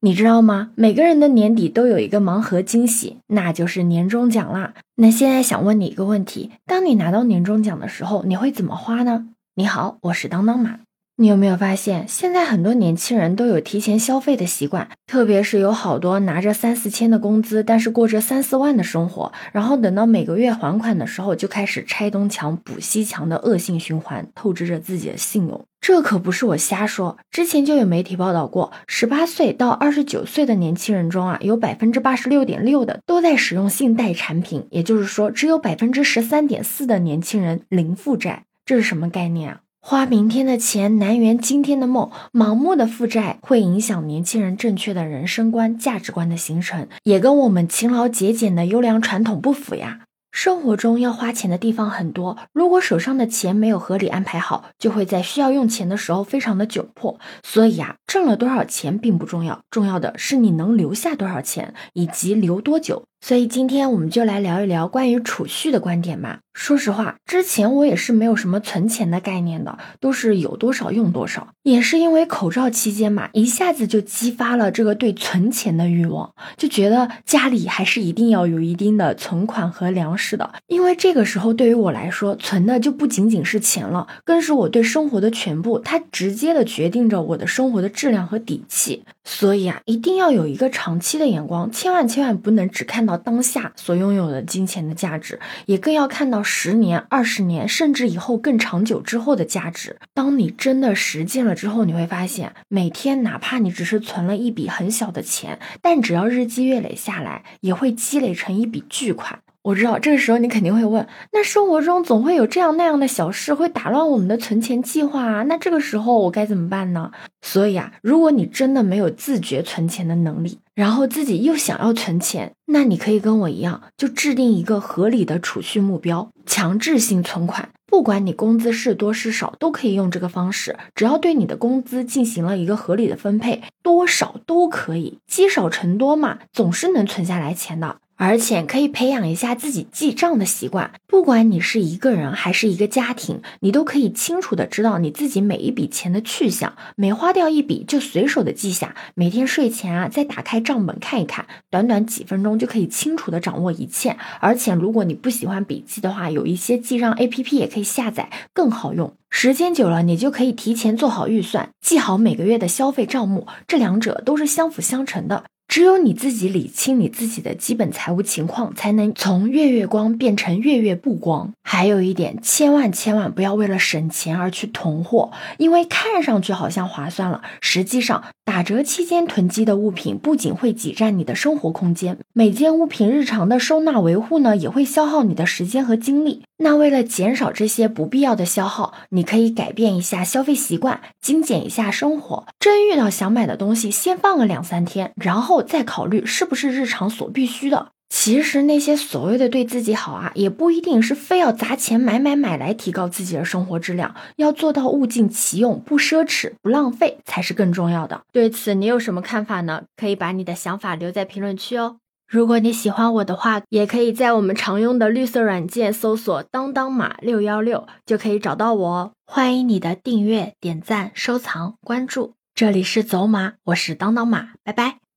你知道吗？每个人的年底都有一个盲盒惊喜，那就是年终奖啦。那现在想问你一个问题：当你拿到年终奖的时候，你会怎么花呢？你好，我是当当马。你有没有发现，现在很多年轻人都有提前消费的习惯，特别是有好多拿着三四千的工资，但是过着三四万的生活，然后等到每个月还款的时候，就开始拆东墙补西墙的恶性循环，透支着自己的信用。这可不是我瞎说，之前就有媒体报道过，十八岁到二十九岁的年轻人中啊，有百分之八十六点六的都在使用信贷产品，也就是说，只有百分之十三点四的年轻人零负债，这是什么概念啊？花明天的钱难圆今天的梦，盲目的负债会影响年轻人正确的人生观、价值观的形成，也跟我们勤劳节俭的优良传统不符呀。生活中要花钱的地方很多，如果手上的钱没有合理安排好，就会在需要用钱的时候非常的窘迫。所以啊，挣了多少钱并不重要，重要的是你能留下多少钱，以及留多久。所以今天我们就来聊一聊关于储蓄的观点吧。说实话，之前我也是没有什么存钱的概念的，都是有多少用多少。也是因为口罩期间嘛，一下子就激发了这个对存钱的欲望，就觉得家里还是一定要有一定的存款和粮食的。因为这个时候对于我来说，存的就不仅仅是钱了，更是我对生活的全部，它直接的决定着我的生活的质量和底气。所以啊，一定要有一个长期的眼光，千万千万不能只看到当下所拥有的金钱的价值，也更要看到十年、二十年，甚至以后更长久之后的价值。当你真的实践了之后，你会发现，每天哪怕你只是存了一笔很小的钱，但只要日积月累下来，也会积累成一笔巨款。我知道这个时候你肯定会问，那生活中总会有这样那样的小事会打乱我们的存钱计划啊，那这个时候我该怎么办呢？所以啊，如果你真的没有自觉存钱的能力，然后自己又想要存钱，那你可以跟我一样，就制定一个合理的储蓄目标，强制性存款。不管你工资是多是少，都可以用这个方式，只要对你的工资进行了一个合理的分配，多少都可以，积少成多嘛，总是能存下来钱的。而且可以培养一下自己记账的习惯，不管你是一个人还是一个家庭，你都可以清楚的知道你自己每一笔钱的去向，每花掉一笔就随手的记下，每天睡前啊再打开账本看一看，短短几分钟就可以清楚的掌握一切。而且如果你不喜欢笔记的话，有一些记账 A P P 也可以下载，更好用。时间久了，你就可以提前做好预算，记好每个月的消费账目，这两者都是相辅相成的。只有你自己理清你自己的基本财务情况，才能从月月光变成月月不光。还有一点，千万千万不要为了省钱而去囤货，因为看上去好像划算了，实际上打折期间囤积的物品不仅会挤占你的生活空间，每件物品日常的收纳维护呢，也会消耗你的时间和精力。那为了减少这些不必要的消耗，你可以改变一下消费习惯，精简一下生活。真遇到想买的东西，先放个两三天，然后再考虑是不是日常所必须的。其实那些所谓的对自己好啊，也不一定是非要砸钱买买买来提高自己的生活质量。要做到物尽其用，不奢侈，不浪费，才是更重要的。对此你有什么看法呢？可以把你的想法留在评论区哦。如果你喜欢我的话，也可以在我们常用的绿色软件搜索“当当马六幺六”，就可以找到我哦。欢迎你的订阅、点赞、收藏、关注。这里是走马，我是当当马，拜拜。